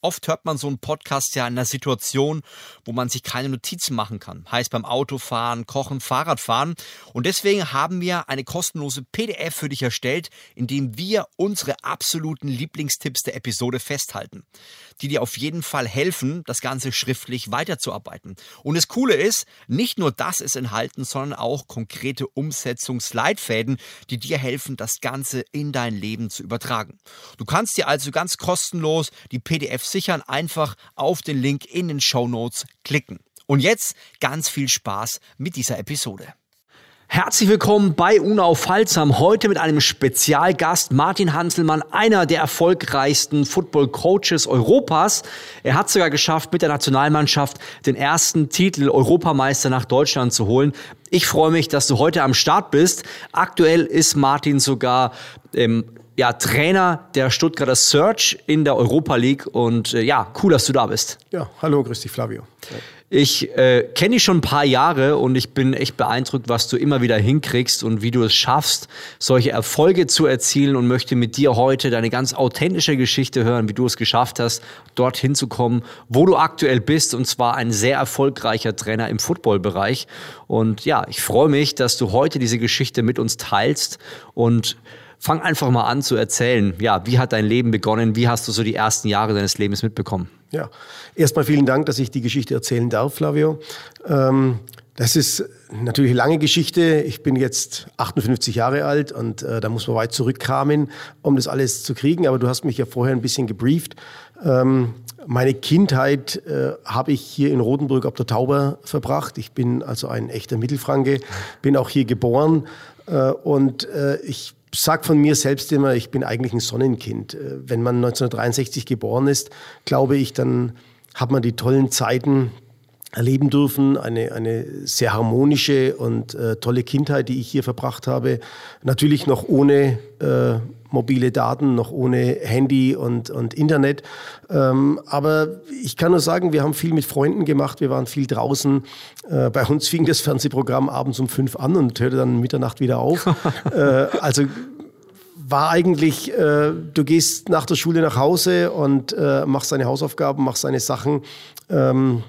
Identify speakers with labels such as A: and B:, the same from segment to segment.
A: Oft hört man so einen Podcast ja in einer Situation, wo man sich keine Notizen machen kann. Heißt beim Autofahren, Kochen, Fahrradfahren. Und deswegen haben wir eine kostenlose PDF für dich erstellt, in dem wir unsere absoluten Lieblingstipps der Episode festhalten, die dir auf jeden Fall helfen, das Ganze schriftlich weiterzuarbeiten. Und das Coole ist, nicht nur das ist enthalten, sondern auch konkrete Umsetzungsleitfäden, die dir helfen, das Ganze in dein Leben zu übertragen. Du kannst dir also ganz kostenlos die PDF sichern, einfach auf den Link in den Show Notes klicken. Und jetzt ganz viel Spaß mit dieser Episode. Herzlich willkommen bei Unaufhaltsam. Heute mit einem Spezialgast, Martin Hanselmann, einer der erfolgreichsten Football-Coaches Europas. Er hat sogar geschafft, mit der Nationalmannschaft den ersten Titel Europameister nach Deutschland zu holen. Ich freue mich, dass du heute am Start bist. Aktuell ist Martin sogar ähm, ja, Trainer der Stuttgarter Search in der Europa League. Und äh, ja, cool, dass du da bist.
B: Ja, hallo, grüß dich, Flavio.
A: Ich äh, kenne dich schon ein paar Jahre und ich bin echt beeindruckt, was du immer wieder hinkriegst und wie du es schaffst, solche Erfolge zu erzielen und möchte mit dir heute deine ganz authentische Geschichte hören, wie du es geschafft hast, dorthin zu kommen, wo du aktuell bist und zwar ein sehr erfolgreicher Trainer im Footballbereich. Und ja, ich freue mich, dass du heute diese Geschichte mit uns teilst und Fang einfach mal an zu erzählen. Ja, wie hat dein Leben begonnen? Wie hast du so die ersten Jahre deines Lebens mitbekommen?
B: Ja, erstmal vielen Dank, dass ich die Geschichte erzählen darf, Flavio. Ähm, das ist natürlich eine lange Geschichte. Ich bin jetzt 58 Jahre alt und äh, da muss man weit zurückkramen, um das alles zu kriegen. Aber du hast mich ja vorher ein bisschen gebrieft. Ähm, meine Kindheit äh, habe ich hier in Rotenburg ob der Tauber verbracht. Ich bin also ein echter Mittelfranke, bin auch hier geboren äh, und äh, ich sage von mir selbst immer, ich bin eigentlich ein Sonnenkind. Äh, wenn man 1963 geboren ist, glaube ich, dann hat man die tollen Zeiten erleben dürfen, eine, eine sehr harmonische und äh, tolle Kindheit, die ich hier verbracht habe. Natürlich noch ohne äh, mobile Daten, noch ohne Handy und, und Internet. Ähm, aber ich kann nur sagen, wir haben viel mit Freunden gemacht, wir waren viel draußen. Äh, bei uns fing das Fernsehprogramm abends um fünf an und hörte dann Mitternacht wieder auf. äh, also war eigentlich, äh, du gehst nach der Schule nach Hause und äh, machst deine Hausaufgaben, machst deine Sachen. Ähm,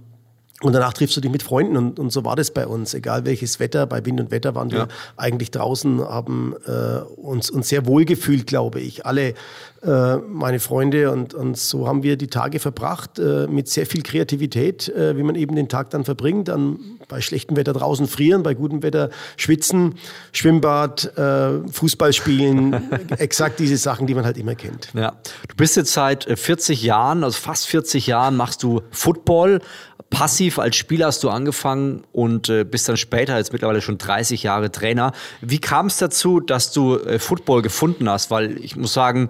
B: und danach triffst du dich mit Freunden und, und so war das bei uns. Egal welches Wetter, bei Wind und Wetter waren wir eigentlich draußen, haben äh, uns, uns sehr wohl gefühlt, glaube ich. Alle äh, meine Freunde und, und so haben wir die Tage verbracht äh, mit sehr viel Kreativität, äh, wie man eben den Tag dann verbringt. Dann bei schlechtem Wetter draußen frieren, bei gutem Wetter schwitzen, Schwimmbad, äh, Fußball spielen, exakt diese Sachen, die man halt immer kennt.
A: Ja. Du bist jetzt seit 40 äh, Jahren, also fast 40 Jahren machst du Football passiv als Spieler hast du angefangen und äh, bist dann später, jetzt mittlerweile schon 30 Jahre Trainer. Wie kam es dazu, dass du äh, Football gefunden hast? Weil ich muss sagen,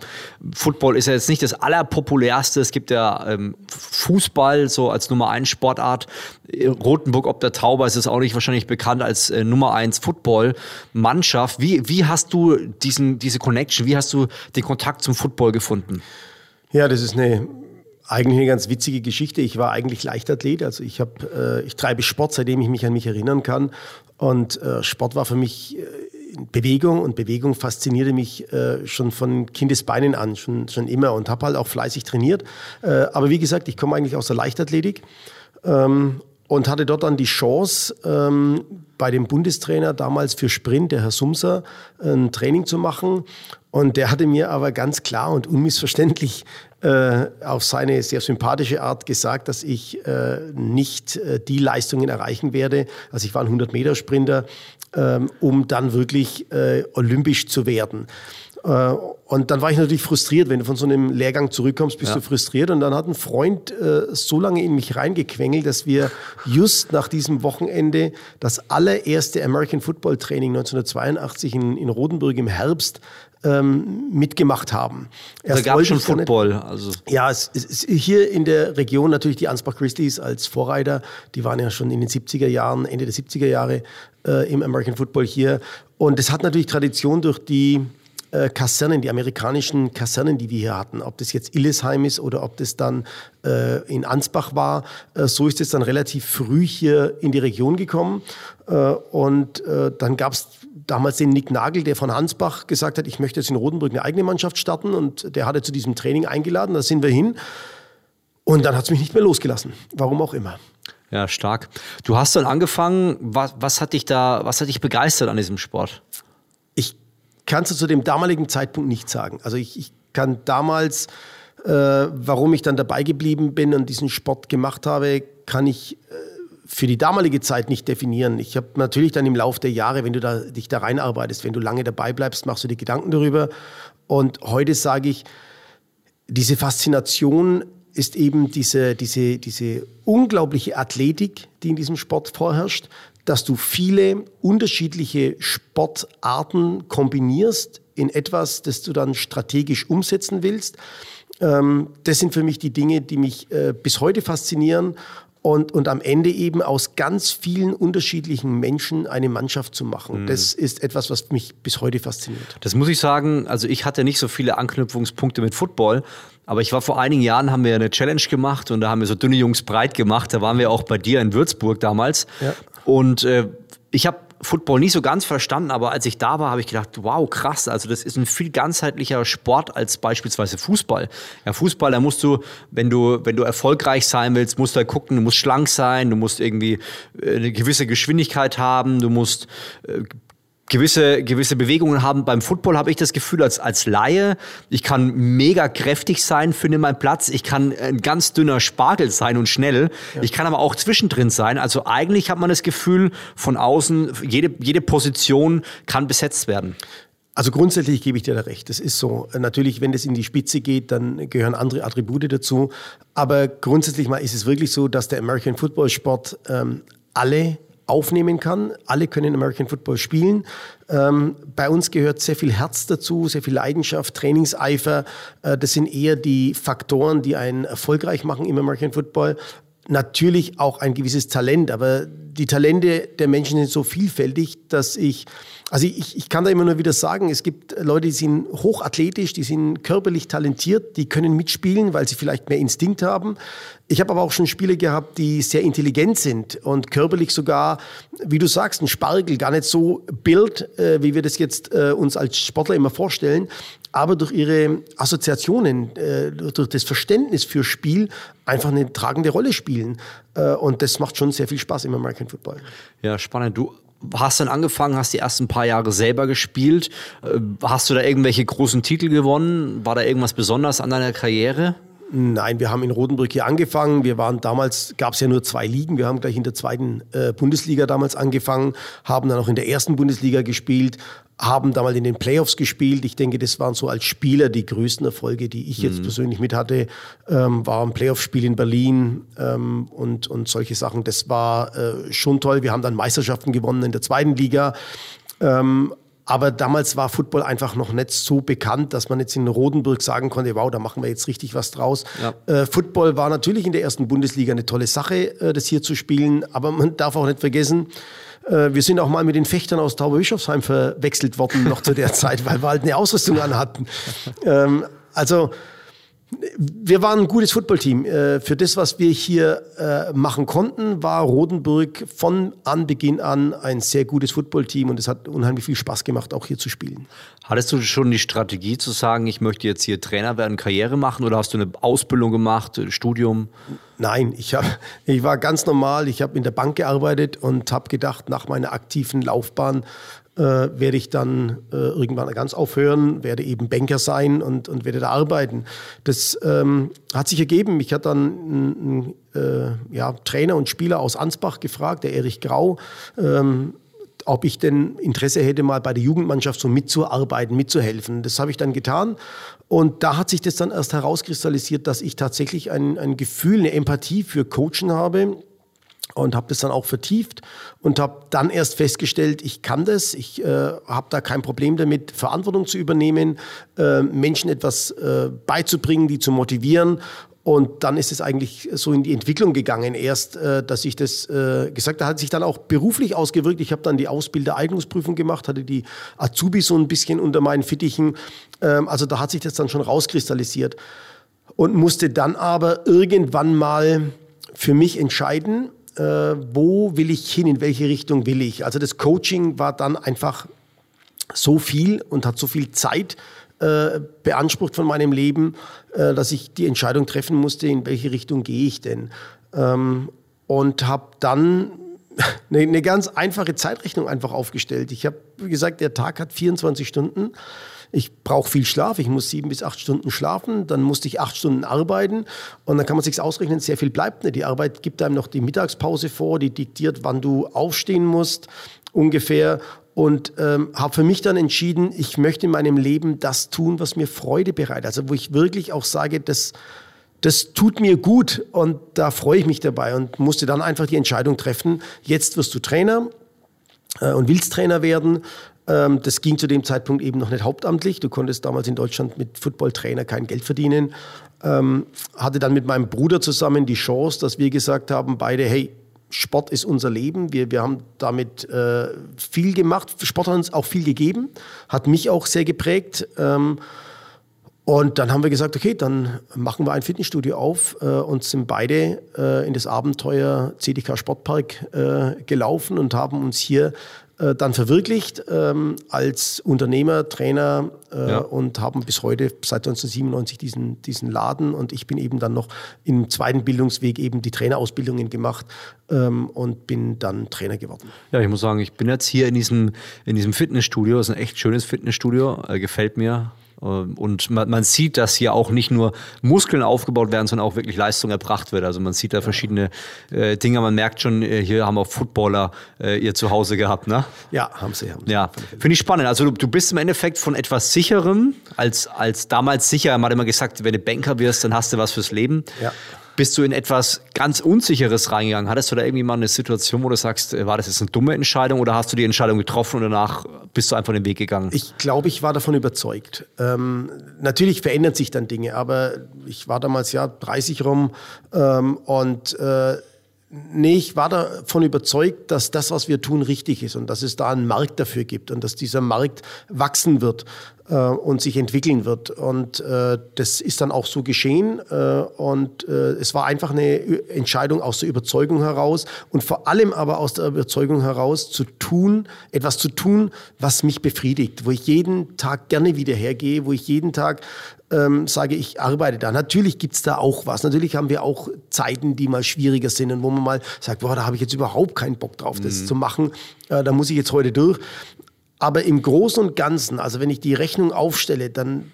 A: Football ist ja jetzt nicht das allerpopulärste. Es gibt ja ähm, Fußball so als Nummer 1 Sportart. Rotenburg ob der Tauber ist es auch nicht wahrscheinlich bekannt als äh, Nummer 1 Football-Mannschaft. Wie, wie hast du diesen, diese Connection, wie hast du den Kontakt zum Football gefunden?
B: Ja, das ist eine eigentlich eine ganz witzige Geschichte. Ich war eigentlich Leichtathlet, also ich habe, äh, ich treibe Sport, seitdem ich mich an mich erinnern kann. Und äh, Sport war für mich äh, Bewegung und Bewegung faszinierte mich äh, schon von Kindesbeinen an, schon, schon immer und habe halt auch fleißig trainiert. Äh, aber wie gesagt, ich komme eigentlich aus der Leichtathletik ähm, und hatte dort dann die Chance, ähm, bei dem Bundestrainer damals für Sprint, der Herr Sumser, ein Training zu machen. Und der hatte mir aber ganz klar und unmissverständlich äh, auf seine sehr sympathische Art gesagt, dass ich äh, nicht äh, die Leistungen erreichen werde. Also ich war ein 100-Meter-Sprinter, ähm, um dann wirklich äh, olympisch zu werden. Äh, und dann war ich natürlich frustriert, wenn du von so einem Lehrgang zurückkommst, bist ja. du frustriert. Und dann hat ein Freund äh, so lange in mich reingequengelt, dass wir just nach diesem Wochenende das allererste American Football Training 1982 in, in Rodenburg im Herbst ähm, mitgemacht haben.
A: Erst da gab es schon Football.
B: Also. Ja, es, es, hier in der Region natürlich die Ansbach Grizzlies als Vorreiter. Die waren ja schon in den 70er Jahren, Ende der 70er Jahre äh, im American Football hier. Und es hat natürlich Tradition durch die äh, Kasernen, die amerikanischen Kasernen, die wir hier hatten, ob das jetzt Illesheim ist oder ob das dann äh, in Ansbach war, äh, so ist es dann relativ früh hier in die Region gekommen. Äh, und äh, dann gab es damals den Nick Nagel, der von Hansbach gesagt hat, ich möchte jetzt in Rodenburg eine eigene Mannschaft starten und der hatte zu diesem Training eingeladen, da sind wir hin. Und dann hat es mich nicht mehr losgelassen, warum auch immer.
A: Ja, stark. Du hast dann angefangen, was, was hat dich da, was hat dich begeistert an diesem Sport?
B: Ich kann es zu dem damaligen Zeitpunkt nicht sagen. Also ich, ich kann damals, äh, warum ich dann dabei geblieben bin und diesen Sport gemacht habe, kann ich äh, für die damalige Zeit nicht definieren. Ich habe natürlich dann im Laufe der Jahre, wenn du da, dich da reinarbeitest, wenn du lange dabei bleibst, machst du dir Gedanken darüber. Und heute sage ich, diese Faszination ist eben diese, diese, diese unglaubliche Athletik, die in diesem Sport vorherrscht, dass du viele unterschiedliche Sportarten kombinierst in etwas, das du dann strategisch umsetzen willst. Ähm, das sind für mich die Dinge, die mich äh, bis heute faszinieren und, und am Ende eben aus ganz vielen unterschiedlichen Menschen eine Mannschaft zu machen. Mhm. Das ist etwas, was mich bis heute fasziniert.
A: Das muss ich sagen, also ich hatte nicht so viele Anknüpfungspunkte mit Football, aber ich war vor einigen Jahren, haben wir eine Challenge gemacht und da haben wir so dünne Jungs breit gemacht. Da waren wir auch bei dir in Würzburg damals. Ja. Und äh, ich habe Football nicht so ganz verstanden, aber als ich da war, habe ich gedacht, wow, krass, also das ist ein viel ganzheitlicher Sport als beispielsweise Fußball. Ja, Fußball, da musst du, wenn du, wenn du erfolgreich sein willst, musst du halt gucken, du musst schlank sein, du musst irgendwie äh, eine gewisse Geschwindigkeit haben, du musst äh, gewisse, gewisse Bewegungen haben. Beim Football habe ich das Gefühl, als, als Laie, ich kann mega kräftig sein, finde meinen Platz. Ich kann ein ganz dünner Spargel sein und schnell. Ja. Ich kann aber auch zwischendrin sein. Also eigentlich hat man das Gefühl, von außen, jede, jede Position kann besetzt werden.
B: Also grundsätzlich gebe ich dir da recht. Das ist so. Natürlich, wenn es in die Spitze geht, dann gehören andere Attribute dazu. Aber grundsätzlich mal ist es wirklich so, dass der American Football Sport ähm, alle aufnehmen kann. Alle können American Football spielen. Ähm, bei uns gehört sehr viel Herz dazu, sehr viel Leidenschaft, Trainingseifer. Äh, das sind eher die Faktoren, die einen erfolgreich machen im American Football. Natürlich auch ein gewisses Talent, aber die Talente der Menschen sind so vielfältig, dass ich also ich, ich kann da immer nur wieder sagen, es gibt Leute, die sind hochathletisch, die sind körperlich talentiert, die können mitspielen, weil sie vielleicht mehr Instinkt haben. Ich habe aber auch schon Spiele gehabt, die sehr intelligent sind und körperlich sogar, wie du sagst, ein Spargel, gar nicht so Bild, äh, wie wir das jetzt äh, uns als Sportler immer vorstellen, aber durch ihre Assoziationen, äh, durch das Verständnis für Spiel einfach eine tragende Rolle spielen. Äh, und das macht schon sehr viel Spaß im American Football.
A: Ja, spannend. Du hast dann angefangen, hast die ersten paar Jahre selber gespielt. Äh, hast du da irgendwelche großen Titel gewonnen? War da irgendwas besonders an deiner Karriere?
B: Nein, wir haben in Rotenburg hier angefangen. Wir waren damals, gab es ja nur zwei Ligen. Wir haben gleich in der zweiten äh, Bundesliga damals angefangen, haben dann auch in der ersten Bundesliga gespielt, haben damals in den Playoffs gespielt. Ich denke, das waren so als Spieler die größten Erfolge, die ich jetzt mhm. persönlich mit hatte. Ähm, war ein Playoff-Spiel in Berlin ähm, und, und solche Sachen. Das war äh, schon toll. Wir haben dann Meisterschaften gewonnen in der zweiten Liga. Ähm, aber damals war Football einfach noch nicht so bekannt, dass man jetzt in Rodenburg sagen konnte, wow, da machen wir jetzt richtig was draus. Ja. Äh, Football war natürlich in der ersten Bundesliga eine tolle Sache, äh, das hier zu spielen. Aber man darf auch nicht vergessen, äh, wir sind auch mal mit den Fechtern aus Tauberbischofsheim verwechselt worden, noch zu der Zeit, weil wir halt eine Ausrüstung anhatten. Ähm, also wir waren ein gutes Footballteam. Äh, für das, was wir hier äh, machen konnten, war Rodenburg von Anbeginn an ein sehr gutes Footballteam und es hat unheimlich viel Spaß gemacht, auch hier zu spielen.
A: Hattest du schon die Strategie zu sagen, ich möchte jetzt hier Trainer werden, Karriere machen oder hast du eine Ausbildung gemacht, Studium?
B: Nein, ich, hab, ich war ganz normal. Ich habe in der Bank gearbeitet und habe gedacht, nach meiner aktiven Laufbahn äh, werde ich dann äh, irgendwann ganz aufhören, werde eben Banker sein und, und werde da arbeiten. Das ähm, hat sich ergeben. Ich hatte dann einen, äh, ja, Trainer und Spieler aus Ansbach gefragt, der Erich Grau, ähm, ob ich denn Interesse hätte, mal bei der Jugendmannschaft so mitzuarbeiten, mitzuhelfen. Das habe ich dann getan. Und da hat sich das dann erst herauskristallisiert, dass ich tatsächlich ein, ein Gefühl, eine Empathie für Coachen habe und habe das dann auch vertieft und habe dann erst festgestellt, ich kann das, ich äh, habe da kein Problem damit, Verantwortung zu übernehmen, äh, Menschen etwas äh, beizubringen, die zu motivieren Und dann ist es eigentlich so in die Entwicklung gegangen, erst, äh, dass ich das äh, gesagt habe, hat sich dann auch beruflich ausgewirkt. Ich habe dann die Ausbildereignungsprüfung gemacht, hatte die Azubi so ein bisschen unter meinen Fittichen. Ähm, also da hat sich das dann schon rauskristallisiert und musste dann aber irgendwann mal für mich entscheiden, äh, wo will ich hin, in welche Richtung will ich. Also das Coaching war dann einfach so viel und hat so viel Zeit äh, beansprucht von meinem Leben, äh, dass ich die Entscheidung treffen musste, in welche Richtung gehe ich denn. Ähm, und habe dann eine, eine, ganz einfache Zeitrechnung einfach aufgestellt. Ich habe gesagt, der Tag hat 24 Stunden. Ich brauche viel Schlaf, ich muss sieben bis acht Stunden schlafen, dann musste ich acht Stunden arbeiten und dann kann man sich ausrechnen, sehr viel bleibt nicht. Die Arbeit gibt einem noch die Mittagspause vor, die diktiert, wann du aufstehen musst ungefähr und ähm, habe für mich dann entschieden, ich möchte in meinem Leben das tun, was mir Freude bereitet. Also wo ich wirklich auch sage, das, das tut mir gut und da freue ich mich dabei und musste dann einfach die Entscheidung treffen, jetzt wirst du Trainer äh, und willst Trainer werden. Ähm, das ging zu dem Zeitpunkt eben noch nicht hauptamtlich. Du konntest damals in Deutschland mit Footballtrainer kein Geld verdienen. Ähm, hatte dann mit meinem Bruder zusammen die Chance, dass wir gesagt haben, beide, hey, Sport ist unser Leben. Wir, wir haben damit äh, viel gemacht. Sport hat uns auch viel gegeben, hat mich auch sehr geprägt. Ähm, und dann haben wir gesagt, okay, dann machen wir ein Fitnessstudio auf äh, und sind beide äh, in das Abenteuer CDK Sportpark äh, gelaufen und haben uns hier äh, dann verwirklicht ähm, als Unternehmer, Trainer äh, ja. und haben bis heute seit 1997 diesen, diesen Laden und ich bin eben dann noch im zweiten Bildungsweg eben die Trainerausbildungen gemacht ähm, und bin dann Trainer geworden.
A: Ja, ich muss sagen, ich bin jetzt hier in diesem, in diesem Fitnessstudio, das ist ein echt schönes Fitnessstudio, äh, gefällt mir und man, man, sieht, dass hier auch nicht nur Muskeln aufgebaut werden, sondern auch wirklich Leistung erbracht wird. Also man sieht da verschiedene äh, Dinge. Man merkt schon, äh, hier haben auch Footballer äh, ihr Zuhause gehabt, ne?
B: Ja, haben sie. Haben sie.
A: Ja, finde ich spannend. Also du, du, bist im Endeffekt von etwas Sicherem als, als damals sicher. Man hat immer gesagt, wenn du Banker wirst, dann hast du was fürs Leben. Ja bist du in etwas ganz Unsicheres reingegangen? Hattest du da irgendwie mal eine Situation, wo du sagst, äh, war das jetzt eine dumme Entscheidung oder hast du die Entscheidung getroffen und danach bist du einfach den Weg gegangen?
B: Ich glaube, ich war davon überzeugt. Ähm, natürlich verändern sich dann Dinge, aber ich war damals ja 30 rum ähm, und äh, Nee, ich war davon überzeugt, dass das, was wir tun, richtig ist und dass es da einen Markt dafür gibt und dass dieser Markt wachsen wird äh, und sich entwickeln wird. Und äh, das ist dann auch so geschehen. Äh, und äh, es war einfach eine Entscheidung aus der Überzeugung heraus und vor allem aber aus der Überzeugung heraus zu tun, etwas zu tun, was mich befriedigt, wo ich jeden Tag gerne wieder hergehe, wo ich jeden Tag ähm, sage, ich arbeite da. Natürlich gibt's da auch was. Natürlich haben wir auch Zeiten, die mal schwieriger sind und wo man mal sagt, boah, da habe ich jetzt überhaupt keinen Bock drauf, das mhm. zu machen. Äh, da muss ich jetzt heute durch. Aber im Großen und Ganzen, also wenn ich die Rechnung aufstelle, dann,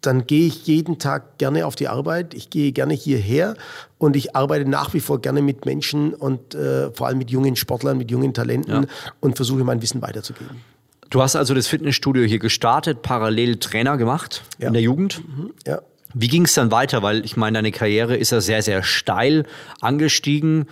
B: dann gehe ich jeden Tag gerne auf die Arbeit. Ich gehe gerne hierher und ich arbeite nach wie vor gerne mit Menschen und äh, vor allem mit jungen Sportlern, mit jungen Talenten ja. und versuche mein Wissen weiterzugeben.
A: Du hast also das Fitnessstudio hier gestartet, parallel Trainer gemacht ja. in der Jugend. Mhm. Ja. Wie ging es dann weiter? Weil ich meine, deine Karriere ist ja sehr, sehr steil angestiegen.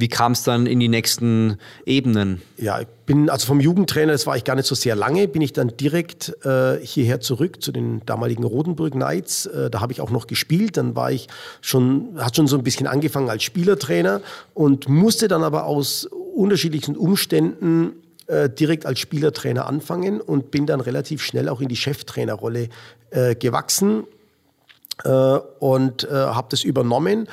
A: Wie kam es dann in die nächsten Ebenen?
B: Ja, ich bin also vom Jugendtrainer, das war ich gar nicht so sehr lange, bin ich dann direkt äh, hierher zurück zu den damaligen Rodenburg Knights. Äh, da habe ich auch noch gespielt. Dann war ich schon, hat schon so ein bisschen angefangen als Spielertrainer und musste dann aber aus unterschiedlichen Umständen äh, direkt als Spielertrainer anfangen und bin dann relativ schnell auch in die Cheftrainerrolle äh, gewachsen äh, und äh, habe das übernommen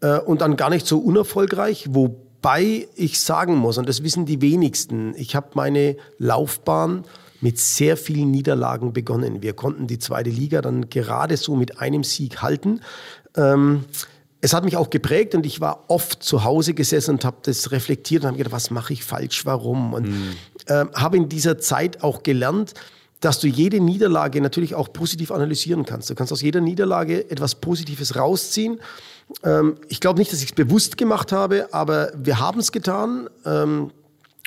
B: und dann gar nicht so unerfolgreich, wobei ich sagen muss, und das wissen die wenigsten, ich habe meine Laufbahn mit sehr vielen Niederlagen begonnen. Wir konnten die zweite Liga dann gerade so mit einem Sieg halten. Ähm, es hat mich auch geprägt und ich war oft zu Hause gesessen und habe das reflektiert und habe gedacht, was mache ich falsch, warum? Und mhm. äh, habe in dieser Zeit auch gelernt, dass du jede Niederlage natürlich auch positiv analysieren kannst. Du kannst aus jeder Niederlage etwas Positives rausziehen. Ähm, ich glaube nicht, dass ich es bewusst gemacht habe, aber wir haben es getan. Ähm,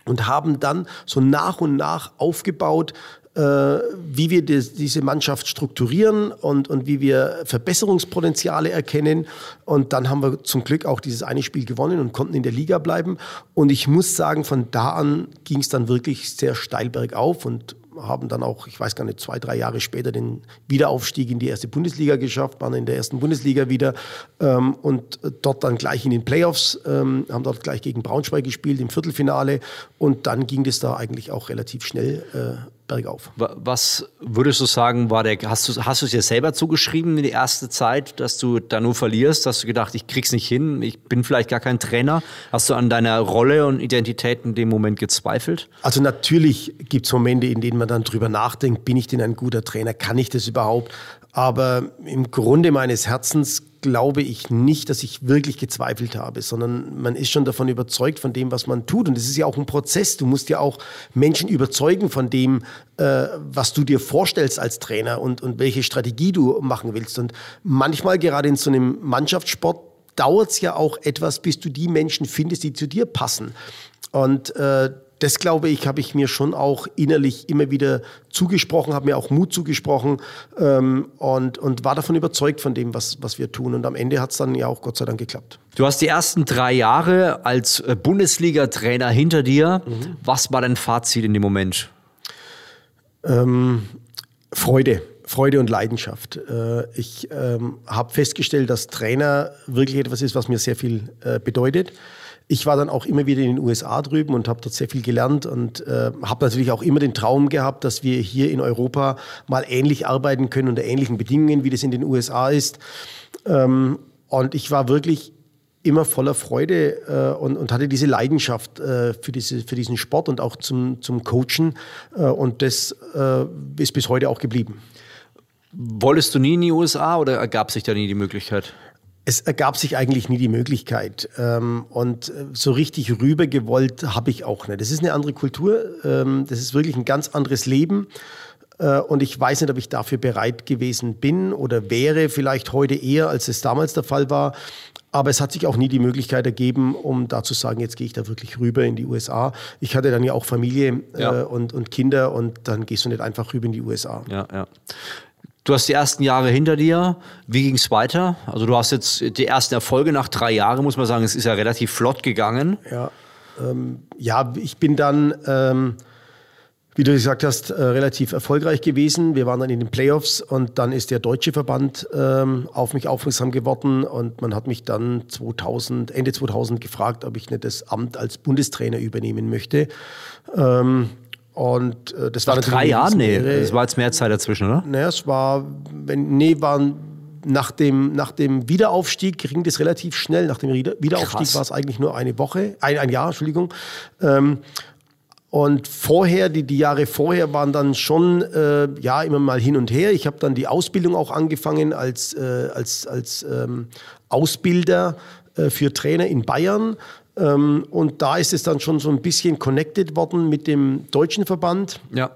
B: und haben dann so nach und nach aufgebaut, äh, wie wir die, diese Mannschaft strukturieren und, und wie wir Verbesserungspotenziale erkennen. Und dann haben wir zum Glück auch dieses eine Spiel gewonnen und konnten in der Liga bleiben. Und ich muss sagen, von da an ging es dann wirklich sehr steil bergauf und haben dann auch, ich weiß gar nicht, zwei, drei Jahre später den Wiederaufstieg in die erste Bundesliga geschafft, waren in der ersten Bundesliga wieder ähm, und dort dann gleich in den Playoffs, ähm, haben dort gleich gegen Braunschweig gespielt im Viertelfinale und dann ging das da eigentlich auch relativ schnell äh, bergauf.
A: Was würdest du sagen, war der, hast du, hast du es dir selber zugeschrieben in die erste Zeit, dass du da nur verlierst? Hast du gedacht, ich krieg's nicht hin, ich bin vielleicht gar kein Trainer? Hast du an deiner Rolle und Identität in dem Moment gezweifelt?
B: Also natürlich gibt es Momente, in denen man dann drüber nachdenkt, bin ich denn ein guter Trainer? Kann ich das überhaupt? Aber im Grunde meines Herzens glaube ich nicht, dass ich wirklich gezweifelt habe, sondern man ist schon davon überzeugt von dem, was man tut. Und es ist ja auch ein Prozess. Du musst ja auch Menschen überzeugen von dem, äh, was du dir vorstellst als Trainer und, und welche Strategie du machen willst. Und manchmal, gerade in so einem Mannschaftssport, dauert es ja auch etwas, bis du die Menschen findest, die zu dir passen. Und äh, das glaube ich, habe ich mir schon auch innerlich immer wieder zugesprochen, habe mir auch Mut zugesprochen ähm, und, und war davon überzeugt von dem, was, was wir tun. Und am Ende hat es dann ja auch Gott sei Dank geklappt.
A: Du hast die ersten drei Jahre als äh, Bundesliga-Trainer hinter dir. Mhm. Was war dein Fazit in dem Moment?
B: Ähm, Freude. Freude und Leidenschaft. Äh, ich ähm, habe festgestellt, dass Trainer wirklich etwas ist, was mir sehr viel äh, bedeutet. Ich war dann auch immer wieder in den USA drüben und habe dort sehr viel gelernt und äh, habe natürlich auch immer den Traum gehabt, dass wir hier in Europa mal ähnlich arbeiten können unter ähnlichen Bedingungen, wie das in den USA ist. Ähm, und ich war wirklich immer voller Freude äh, und, und hatte diese Leidenschaft äh, für, diese, für diesen Sport und auch zum, zum Coachen. Äh, und das äh, ist bis heute auch geblieben.
A: Wolltest du nie in die USA oder ergab sich da nie die Möglichkeit?
B: Es ergab sich eigentlich nie die Möglichkeit. Ähm, und äh, so richtig rüber gewollt habe ich auch nicht. Das ist eine andere Kultur. Ähm, das ist wirklich ein ganz anderes Leben. Äh, und ich weiß nicht, ob ich dafür bereit gewesen bin oder wäre, vielleicht heute eher, als es damals der Fall war. Aber es hat sich auch nie die Möglichkeit ergeben, um da zu sagen, jetzt gehe ich da wirklich rüber in die USA. Ich hatte dann ja auch Familie ja. Äh, und, und Kinder und dann gehst du nicht einfach rüber in die USA.
A: Ja, ja. Du hast die ersten Jahre hinter dir. Wie ging es weiter? Also du hast jetzt die ersten Erfolge nach drei Jahren, muss man sagen. Es ist ja relativ flott gegangen.
B: Ja, ähm, ja ich bin dann, ähm, wie du gesagt hast, äh, relativ erfolgreich gewesen. Wir waren dann in den Playoffs und dann ist der deutsche Verband ähm, auf mich aufmerksam geworden und man hat mich dann 2000, Ende 2000 gefragt, ob ich nicht das Amt als Bundestrainer übernehmen möchte. Ähm, und äh, das Nach war
A: drei Jahre? Nee, es war jetzt mehr Zeit dazwischen, oder?
B: Naja, es war, wenn, nee, waren nach dem, nach dem Wiederaufstieg ging das relativ schnell. Nach dem Wiederaufstieg war es eigentlich nur eine Woche, ein, ein Jahr, Entschuldigung. Ähm, und vorher, die, die Jahre vorher waren dann schon äh, ja immer mal hin und her. Ich habe dann die Ausbildung auch angefangen als, äh, als, als ähm, Ausbilder äh, für Trainer in Bayern. Ähm, und da ist es dann schon so ein bisschen connected worden mit dem deutschen Verband.
A: Ja.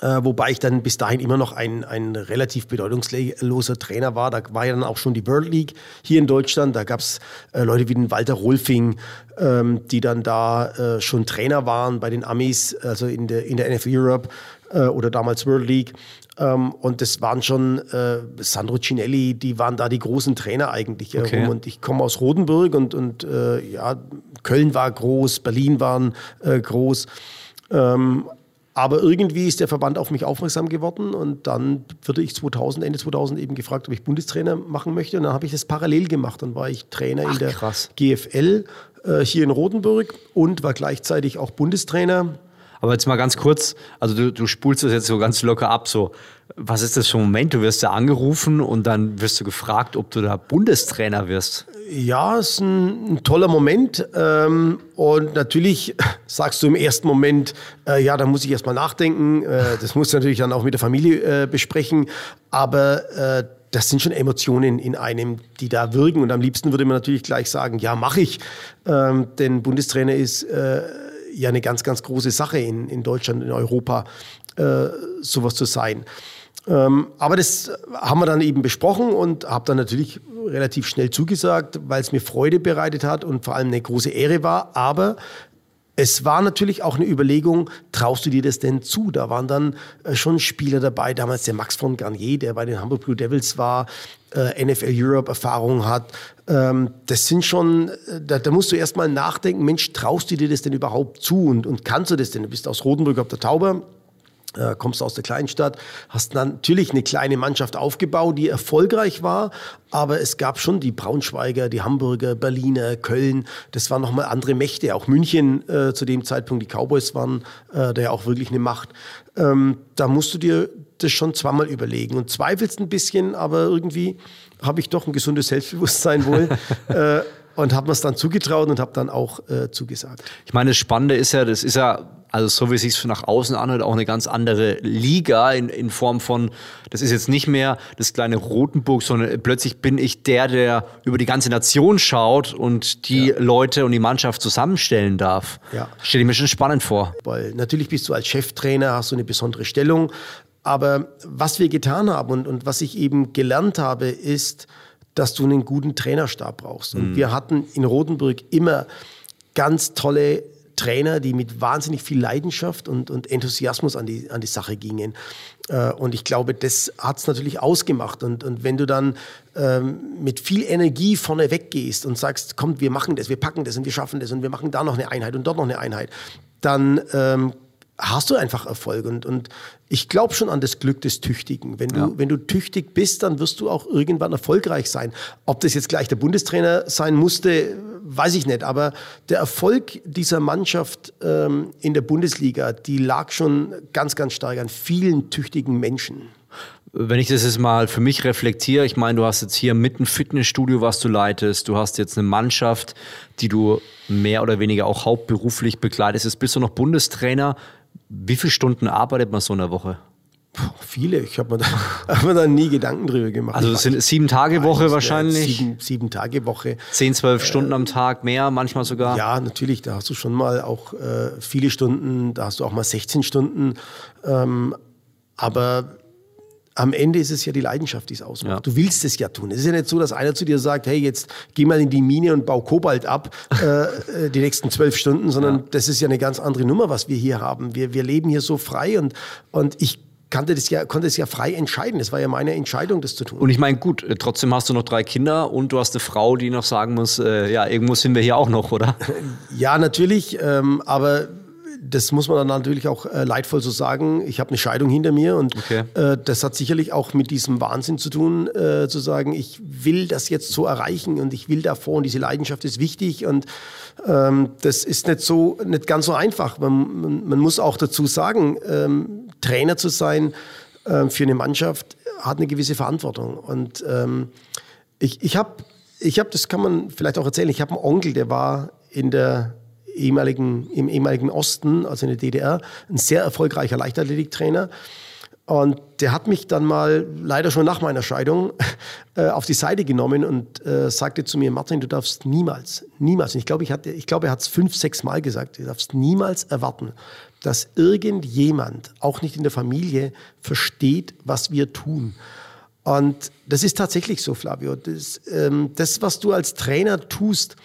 B: Äh, wobei ich dann bis dahin immer noch ein, ein relativ bedeutungsloser Trainer war. Da war ja dann auch schon die World League hier in Deutschland. Da gab es äh, Leute wie den Walter Rolfing, ähm, die dann da äh, schon Trainer waren bei den Amis, also in der, in der NFL Europe äh, oder damals World League. Ähm, und das waren schon äh, Sandro Cinelli, die waren da die großen Trainer eigentlich. Okay. Und ich komme aus Rodenburg und, und äh, ja, Köln war groß, Berlin waren äh, groß. Ähm, aber irgendwie ist der Verband auf mich aufmerksam geworden und dann wurde ich 2000, Ende 2000 eben gefragt, ob ich Bundestrainer machen möchte. Und dann habe ich das parallel gemacht. Dann war ich Trainer Ach, in der krass. GFL äh, hier in Rotenburg und war gleichzeitig auch Bundestrainer
A: aber jetzt mal ganz kurz, also du, du spulst das jetzt so ganz locker ab, so, was ist das für ein Moment? Du wirst da angerufen und dann wirst du gefragt, ob du da Bundestrainer wirst.
B: Ja, es ist ein, ein toller Moment. Ähm, und natürlich sagst du im ersten Moment, äh, ja, da muss ich erst mal nachdenken. Äh, das muss natürlich dann auch mit der Familie äh, besprechen. Aber das sind schon Emotionen in einem, die da wirken. Und am liebsten würde man natürlich gleich sagen, ja, mache ich. Ähm, denn Bundestrainer ist ja eine ganz, ganz große Sache in, in Deutschland, in Europa, äh, sowas zu sein. Ähm, aber das haben wir dann eben besprochen und habe dann natürlich relativ schnell zugesagt, weil es mir Freude bereitet hat und vor allem eine große Ehre war. Aber es war natürlich auch eine Überlegung, traust du dir das denn zu? Da waren dann äh, schon Spieler dabei, damals der Max von Garnier, der bei den Hamburg Blue Devils war, äh, NFL Europe Erfahrung hat. Ähm, das sind schon, äh, da, da musst du erst mal nachdenken, Mensch, traust du dir das denn überhaupt zu und, und kannst du das denn? Du bist aus Rotenburg auf der Tauber, äh, kommst aus der Kleinstadt, hast natürlich eine kleine Mannschaft aufgebaut, die erfolgreich war, aber es gab schon die Braunschweiger, die Hamburger, Berliner, Köln, das waren nochmal andere Mächte, auch München äh, zu dem Zeitpunkt, die Cowboys waren äh, da ja auch wirklich eine Macht. Ähm, da musst du dir das schon zweimal überlegen und zweifelst ein bisschen, aber irgendwie habe ich doch ein gesundes Selbstbewusstsein wohl. äh, und habe mir es dann zugetraut und habe dann auch äh, zugesagt.
A: Ich meine, das Spannende ist ja, das ist ja, also so wie es sich nach außen anhört, auch eine ganz andere Liga in, in Form von, das ist jetzt nicht mehr das kleine Rotenburg, sondern plötzlich bin ich der, der über die ganze Nation schaut und die ja. Leute und die Mannschaft zusammenstellen darf. Ja. Stelle ich mir schon spannend vor.
B: Weil natürlich bist du als Cheftrainer, hast du eine besondere Stellung. Aber was wir getan haben und, und was ich eben gelernt habe, ist, dass du einen guten Trainerstab brauchst. Und mhm. wir hatten in Rotenburg immer ganz tolle Trainer, die mit wahnsinnig viel Leidenschaft und, und Enthusiasmus an die, an die Sache gingen. Äh, und ich glaube, das hat es natürlich ausgemacht. Und, und wenn du dann ähm, mit viel Energie vorne weggehst und sagst, komm, wir machen das, wir packen das und wir schaffen das und wir machen da noch eine Einheit und dort noch eine Einheit, dann ähm, hast du einfach Erfolg. Und, und ich glaube schon an das Glück des Tüchtigen. Wenn du, ja. wenn du tüchtig bist, dann wirst du auch irgendwann erfolgreich sein. Ob das jetzt gleich der Bundestrainer sein musste, weiß ich nicht. Aber der Erfolg dieser Mannschaft ähm, in der Bundesliga, die lag schon ganz, ganz stark an vielen tüchtigen Menschen.
A: Wenn ich das jetzt mal für mich reflektiere, ich meine, du hast jetzt hier mit ein Fitnessstudio, was du leitest, du hast jetzt eine Mannschaft, die du mehr oder weniger auch hauptberuflich begleitest. Jetzt bist du noch Bundestrainer. Wie viele Stunden arbeitet man so in der Woche?
B: Puh, viele. Ich habe mir, da, hab mir da nie Gedanken drüber gemacht.
A: Also es sind sieben Tage Woche wahrscheinlich?
B: Sieben, sieben Tage Woche.
A: Zehn, zwölf äh, Stunden am Tag, mehr manchmal sogar?
B: Ja, natürlich. Da hast du schon mal auch äh, viele Stunden. Da hast du auch mal 16 Stunden. Ähm, aber am Ende ist es ja die Leidenschaft, die es ausmacht. Ja. Du willst es ja tun. Es ist ja nicht so, dass einer zu dir sagt, hey, jetzt geh mal in die Mine und bau Kobalt ab, äh, äh, die nächsten zwölf Stunden, sondern ja. das ist ja eine ganz andere Nummer, was wir hier haben. Wir, wir leben hier so frei und, und ich konnte das ja, konnte es ja frei entscheiden. Es war ja meine Entscheidung, das zu tun.
A: Und ich meine, gut, äh, trotzdem hast du noch drei Kinder und du hast eine Frau, die noch sagen muss, äh, ja, irgendwo sind wir hier auch noch, oder?
B: ja, natürlich, ähm, aber das muss man dann natürlich auch äh, leidvoll so sagen. Ich habe eine Scheidung hinter mir und okay. äh, das hat sicherlich auch mit diesem Wahnsinn zu tun, äh, zu sagen, ich will das jetzt so erreichen und ich will davor und diese Leidenschaft ist wichtig und ähm, das ist nicht so, nicht ganz so einfach. Man, man, man muss auch dazu sagen, ähm, Trainer zu sein äh, für eine Mannschaft hat eine gewisse Verantwortung und ähm, ich, ich habe ich habe, das kann man vielleicht auch erzählen, ich habe einen Onkel, der war in der ehemaligen, im ehemaligen Osten, also in der DDR, ein sehr erfolgreicher Leichtathletiktrainer. Und der hat mich dann mal, leider schon nach meiner Scheidung, äh, auf die Seite genommen und äh, sagte zu mir, Martin, du darfst niemals, niemals, ich glaube, ich, ich glaube, er hat es fünf, sechs Mal gesagt, du darfst niemals erwarten, dass irgendjemand, auch nicht in der Familie, versteht, was wir tun. Und das ist tatsächlich so, Flavio. Das, ähm, das was du als Trainer tust,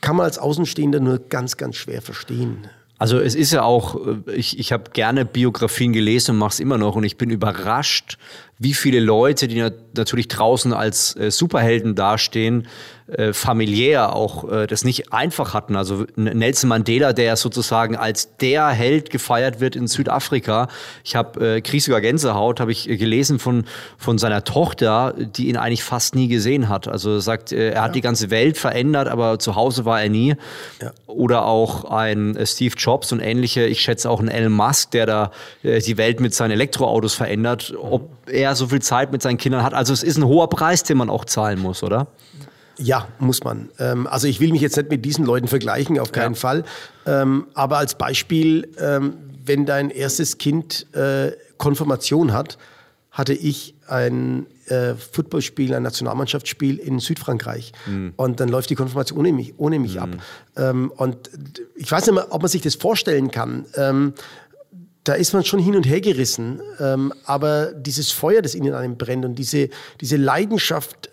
B: kann man als Außenstehender nur ganz, ganz schwer verstehen.
A: Also es ist ja auch, äh, ich, ich habe gerne Biografien gelesen und mache es immer noch und ich bin überrascht, wie viele Leute, die natürlich draußen als äh, Superhelden dastehen, äh, familiär auch äh, das nicht einfach hatten. Also Nelson Mandela, der sozusagen als der Held gefeiert wird in Südafrika. Ich habe, äh, krieg sogar Gänsehaut, habe ich gelesen von, von seiner Tochter, die ihn eigentlich fast nie gesehen hat. Also sagt, äh, er ja. hat die ganze Welt verändert, aber zu Hause war er nie. Ja. Oder auch ein äh, Steve Jobs und ähnliche. Ich schätze auch einen Elon Musk, der da äh, die Welt mit seinen Elektroautos verändert. Ob er so viel Zeit mit seinen Kindern hat. Also es ist ein hoher Preis, den man auch zahlen muss, oder?
B: Ja, muss man. Ähm, also ich will mich jetzt nicht mit diesen Leuten vergleichen, auf keinen ja. Fall. Ähm, aber als Beispiel, ähm, wenn dein erstes Kind äh, Konfirmation hat, hatte ich ein äh, Footballspiel, ein Nationalmannschaftsspiel in Südfrankreich. Mhm. Und dann läuft die Konfirmation ohne mich, ohne mich mhm. ab. Ähm, und ich weiß nicht mehr, ob man sich das vorstellen kann. Ähm, da ist man schon hin und her gerissen. Ähm, aber dieses Feuer, das in einem brennt und diese, diese Leidenschaft,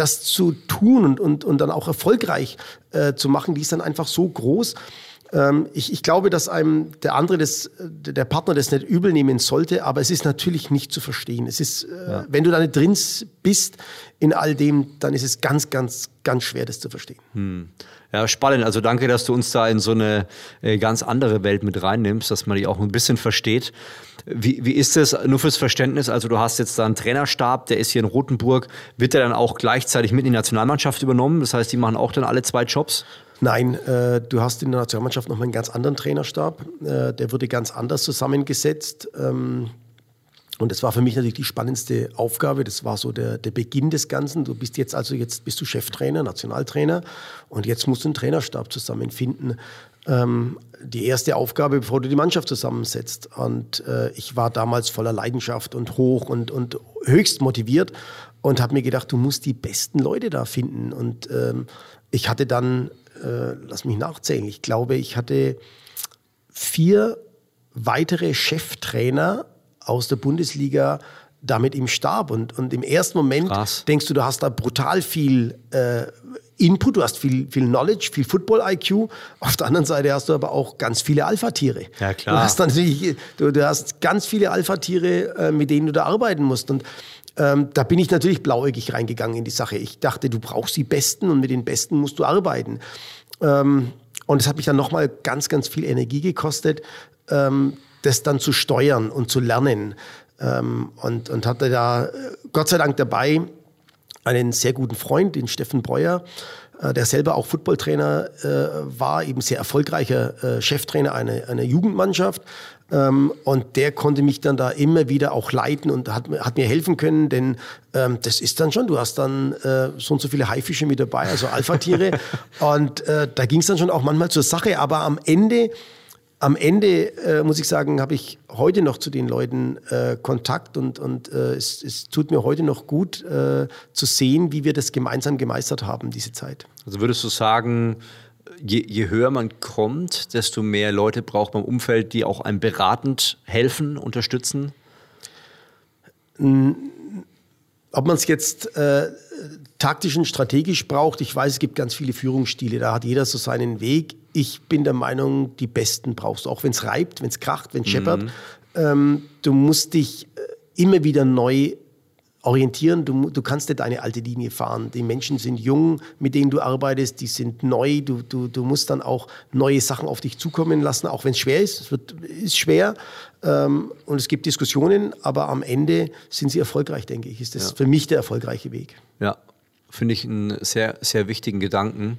B: das zu tun und, und, und dann auch erfolgreich äh, zu machen, die ist dann einfach so groß. Ähm, ich, ich glaube, dass einem der andere, das, der Partner das nicht übel nehmen sollte, aber es ist natürlich nicht zu verstehen. Es ist, äh, ja. wenn du da nicht drin bist in all dem, dann ist es ganz, ganz, ganz schwer, das zu verstehen. Hm.
A: Ja, spannend. Also danke, dass du uns da in so eine äh, ganz andere Welt mit reinnimmst, dass man die auch ein bisschen versteht. Wie, wie ist es nur fürs Verständnis? Also du hast jetzt da einen Trainerstab, der ist hier in Rotenburg. Wird der dann auch gleichzeitig mit in die Nationalmannschaft übernommen? Das heißt, die machen auch dann alle zwei Jobs?
B: Nein, äh, du hast in der Nationalmannschaft noch einen ganz anderen Trainerstab. Äh, der wurde ganz anders zusammengesetzt. Ähm, und das war für mich natürlich die spannendste Aufgabe. Das war so der, der Beginn des Ganzen. Du bist jetzt also jetzt bist du Cheftrainer, Nationaltrainer und jetzt musst du einen Trainerstab zusammenfinden. Ähm, die erste Aufgabe, bevor du die Mannschaft zusammensetzt. Und äh, ich war damals voller Leidenschaft und hoch und, und höchst motiviert und habe mir gedacht, du musst die besten Leute da finden. Und ähm, ich hatte dann, äh, lass mich nachzählen, ich glaube, ich hatte vier weitere Cheftrainer aus der Bundesliga damit im Stab. Und, und im ersten Moment Krass. denkst du, du hast da brutal viel äh, Input, du hast viel, viel Knowledge, viel Football-IQ. Auf der anderen Seite hast du aber auch ganz viele Alpha-Tiere.
A: Ja, klar.
B: Du hast, natürlich, du, du hast ganz viele Alpha-Tiere, äh, mit denen du da arbeiten musst. Und ähm, da bin ich natürlich blauäugig reingegangen in die Sache. Ich dachte, du brauchst die Besten und mit den Besten musst du arbeiten. Ähm, und es hat mich dann nochmal ganz, ganz viel Energie gekostet, ähm, das dann zu steuern und zu lernen. Ähm, und, und hatte da äh, Gott sei Dank dabei einen sehr guten Freund, den Steffen Breuer, äh, der selber auch Footballtrainer äh, war, eben sehr erfolgreicher äh, Cheftrainer einer, einer Jugendmannschaft. Ähm, und der konnte mich dann da immer wieder auch leiten und hat, hat mir helfen können, denn ähm, das ist dann schon, du hast dann äh, so und so viele Haifische mit dabei, also Alpha-Tiere. und äh, da ging es dann schon auch manchmal zur Sache, aber am Ende am Ende, äh, muss ich sagen, habe ich heute noch zu den Leuten äh, Kontakt und, und äh, es, es, tut mir heute noch gut äh, zu sehen, wie wir das gemeinsam gemeistert haben, diese Zeit.
A: Also würdest du sagen, je, je höher man kommt, desto mehr Leute braucht man im Umfeld, die auch einem beratend helfen, unterstützen?
B: Ob man es jetzt äh, taktisch und strategisch braucht, ich weiß, es gibt ganz viele Führungsstile, da hat jeder so seinen Weg ich bin der Meinung, die Besten brauchst du, auch wenn es reibt, wenn es kracht, wenn es scheppert. Mhm. Ähm, du musst dich äh, immer wieder neu orientieren. Du, du kannst nicht eine alte Linie fahren. Die Menschen sind jung, mit denen du arbeitest, die sind neu. Du, du, du musst dann auch neue Sachen auf dich zukommen lassen, auch wenn es schwer ist. Es wird, ist schwer ähm, und es gibt Diskussionen, aber am Ende sind sie erfolgreich, denke ich. Ist das ja. für mich der erfolgreiche Weg.
A: Ja, finde ich einen sehr, sehr wichtigen Gedanken.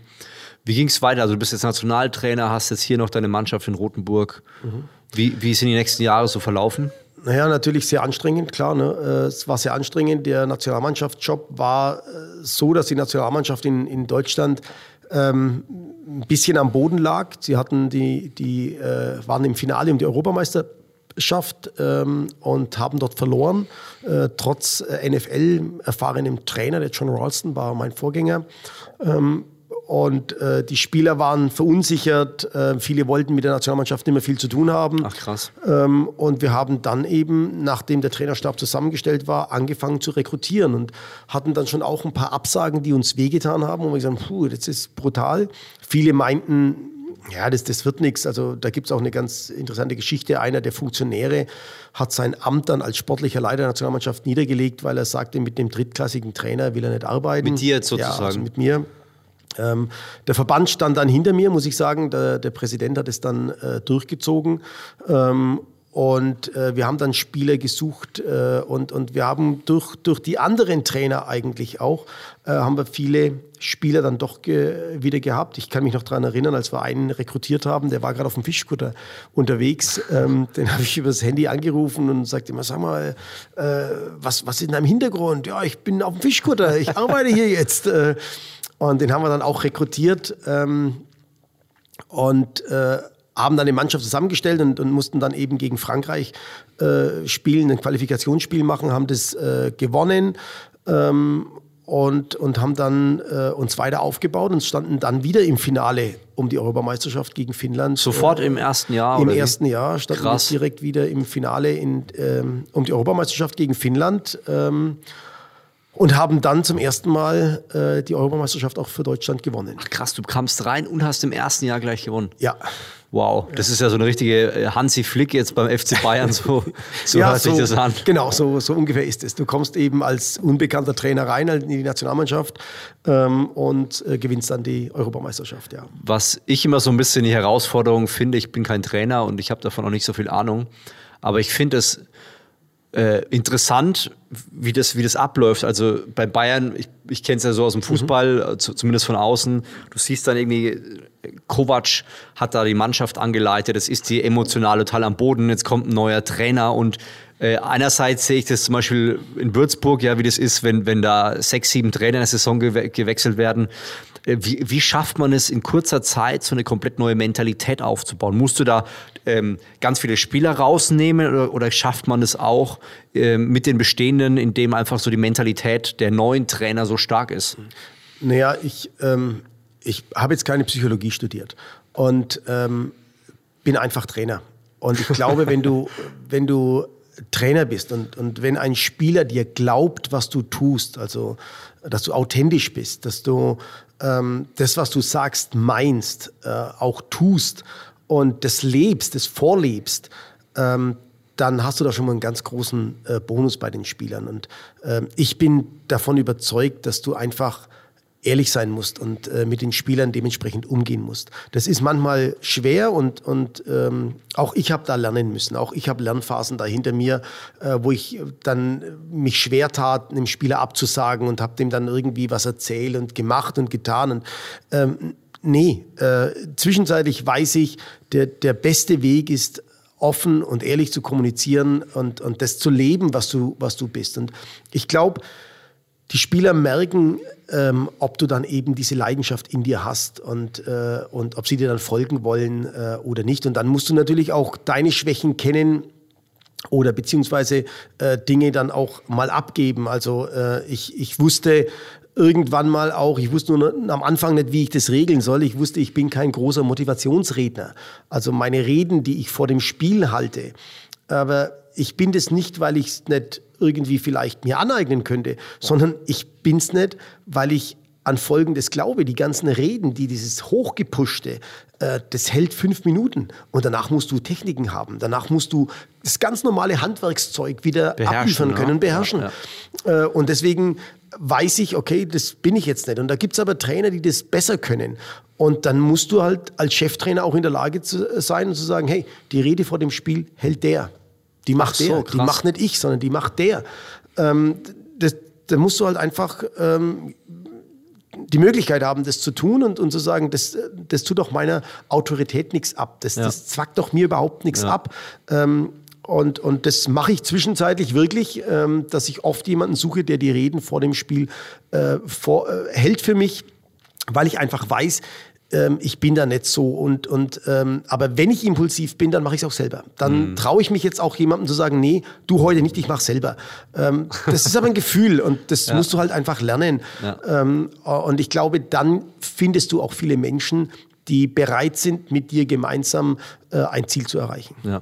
A: Wie ging es weiter? Also du bist jetzt Nationaltrainer, hast jetzt hier noch deine Mannschaft in Rothenburg. Mhm. Wie, wie sind die nächsten Jahre so verlaufen?
B: Naja, natürlich sehr anstrengend, klar. Ne? Äh, es war sehr anstrengend. Der Nationalmannschaftsjob war äh, so, dass die Nationalmannschaft in, in Deutschland ähm, ein bisschen am Boden lag. Sie hatten die, die äh, waren im Finale um die Europameisterschaft ähm, und haben dort verloren. Äh, trotz äh, NFL-erfahrenem Trainer, der John Ralston war mein Vorgänger. Ähm, und äh, die Spieler waren verunsichert. Äh, viele wollten mit der Nationalmannschaft nicht mehr viel zu tun haben.
A: Ach krass.
B: Ähm, und wir haben dann eben, nachdem der Trainerstab zusammengestellt war, angefangen zu rekrutieren und hatten dann schon auch ein paar Absagen, die uns wehgetan haben. Und wir gesagt, puh, das ist brutal. Viele meinten, ja, das, das wird nichts. Also da gibt es auch eine ganz interessante Geschichte. Einer der Funktionäre hat sein Amt dann als sportlicher Leiter der Nationalmannschaft niedergelegt, weil er sagte, mit dem drittklassigen Trainer will er nicht arbeiten.
A: Mit dir jetzt sozusagen?
B: Ja, also mit mir. Ähm, der Verband stand dann hinter mir, muss ich sagen. Der, der Präsident hat es dann äh, durchgezogen. Ähm, und äh, wir haben dann Spieler gesucht äh, und, und wir haben durch, durch die anderen Trainer eigentlich auch, äh, haben wir viele Spieler dann doch ge wieder gehabt. Ich kann mich noch daran erinnern, als wir einen rekrutiert haben, der war gerade auf dem Fischkutter unterwegs. Ähm, den habe ich übers Handy angerufen und sagte immer, sag mal, äh, was, was ist in deinem Hintergrund? Ja, ich bin auf dem Fischkutter, ich arbeite hier jetzt. Äh, und den haben wir dann auch rekrutiert ähm, und äh, haben dann eine Mannschaft zusammengestellt und, und mussten dann eben gegen Frankreich äh, spielen, ein Qualifikationsspiel machen, haben das äh, gewonnen. Ähm, und, und haben dann äh, uns weiter aufgebaut und standen dann wieder im Finale um die Europameisterschaft gegen Finnland.
A: Sofort äh, im ersten Jahr?
B: Im ersten wie? Jahr standen Krass. wir direkt wieder im Finale in, ähm, um die Europameisterschaft gegen Finnland. Ähm, und haben dann zum ersten Mal äh, die Europameisterschaft auch für Deutschland gewonnen.
A: Ach krass, du kamst rein und hast im ersten Jahr gleich gewonnen.
B: Ja.
A: Wow, das ist ja so eine richtige äh, Hansi Flick jetzt beim FC Bayern, so, so ja, hört sich das an.
B: Genau, so, so ungefähr ist es. Du kommst eben als unbekannter Trainer rein in die Nationalmannschaft ähm, und äh, gewinnst dann die Europameisterschaft, ja.
A: Was ich immer so ein bisschen die Herausforderung finde, ich bin kein Trainer und ich habe davon auch nicht so viel Ahnung, aber ich finde es äh, interessant, wie das, wie das abläuft. Also bei Bayern, ich, ich kenne es ja so aus dem Fußball, mhm. zumindest von außen. Du siehst dann irgendwie, Kovac hat da die Mannschaft angeleitet, es ist die emotionale Teil am Boden, jetzt kommt ein neuer Trainer und äh, einerseits sehe ich das zum Beispiel in Würzburg, ja, wie das ist, wenn, wenn da sechs, sieben Trainer in der Saison gewe gewechselt werden. Äh, wie, wie schafft man es in kurzer Zeit, so eine komplett neue Mentalität aufzubauen? Musst du da ähm, ganz viele Spieler rausnehmen oder, oder schafft man es auch äh, mit den bestehenden, indem einfach so die Mentalität der neuen Trainer so stark ist?
B: Naja, ich, ähm, ich habe jetzt keine Psychologie studiert und ähm, bin einfach Trainer. Und ich glaube, wenn du, wenn du Trainer bist und, und wenn ein Spieler dir glaubt, was du tust, also dass du authentisch bist, dass du ähm, das, was du sagst, meinst, äh, auch tust und das lebst, das vorlebst, ähm, dann hast du da schon mal einen ganz großen äh, Bonus bei den Spielern. Und äh, ich bin davon überzeugt, dass du einfach ehrlich sein musst und äh, mit den Spielern dementsprechend umgehen musst. Das ist manchmal schwer und, und ähm, auch ich habe da lernen müssen. Auch ich habe Lernphasen da hinter mir, äh, wo ich dann mich schwer tat, einem Spieler abzusagen und habe dem dann irgendwie was erzählt und gemacht und getan. Und, ähm, nee, äh, zwischenzeitlich weiß ich, der, der beste Weg ist, offen und ehrlich zu kommunizieren und, und das zu leben, was du, was du bist. Und ich glaube, die Spieler merken, ähm, ob du dann eben diese Leidenschaft in dir hast und, äh, und ob sie dir dann folgen wollen äh, oder nicht. Und dann musst du natürlich auch deine Schwächen kennen oder beziehungsweise äh, Dinge dann auch mal abgeben. Also äh, ich, ich wusste irgendwann mal auch, ich wusste nur am Anfang nicht, wie ich das regeln soll. Ich wusste, ich bin kein großer Motivationsredner. Also meine Reden, die ich vor dem Spiel halte, aber ich bin das nicht, weil ich es nicht irgendwie vielleicht mir aneignen könnte, sondern ich bin es nicht, weil ich an Folgendes glaube. Die ganzen Reden, die dieses Hochgepuschte, äh, das hält fünf Minuten und danach musst du Techniken haben. Danach musst du das ganz normale Handwerkszeug wieder abliefern können, und beherrschen. Ja, ja. Äh, und deswegen weiß ich, okay, das bin ich jetzt nicht. Und da gibt es aber Trainer, die das besser können. Und dann musst du halt als Cheftrainer auch in der Lage zu sein und zu sagen, hey, die Rede vor dem Spiel hält der. Die macht so, der. Krass. Die macht nicht ich, sondern die macht der. Ähm, das, da musst du halt einfach ähm, die Möglichkeit haben, das zu tun und, und zu sagen, das, das tut doch meiner Autorität nichts ab. Das, ja. das zwackt doch mir überhaupt nichts ja. ab. Ähm, und, und das mache ich zwischenzeitlich wirklich, ähm, dass ich oft jemanden suche, der die Reden vor dem Spiel äh, vor, äh, hält für mich, weil ich einfach weiß, ähm, ich bin da nicht so und, und ähm, aber wenn ich impulsiv bin, dann mache ich es auch selber. Dann mhm. traue ich mich jetzt auch jemandem zu sagen, nee, du heute nicht, ich mache selber. Ähm, das ist aber ein Gefühl und das ja. musst du halt einfach lernen. Ja. Ähm, und ich glaube, dann findest du auch viele Menschen, die bereit sind, mit dir gemeinsam äh, ein Ziel zu erreichen.
A: Ja.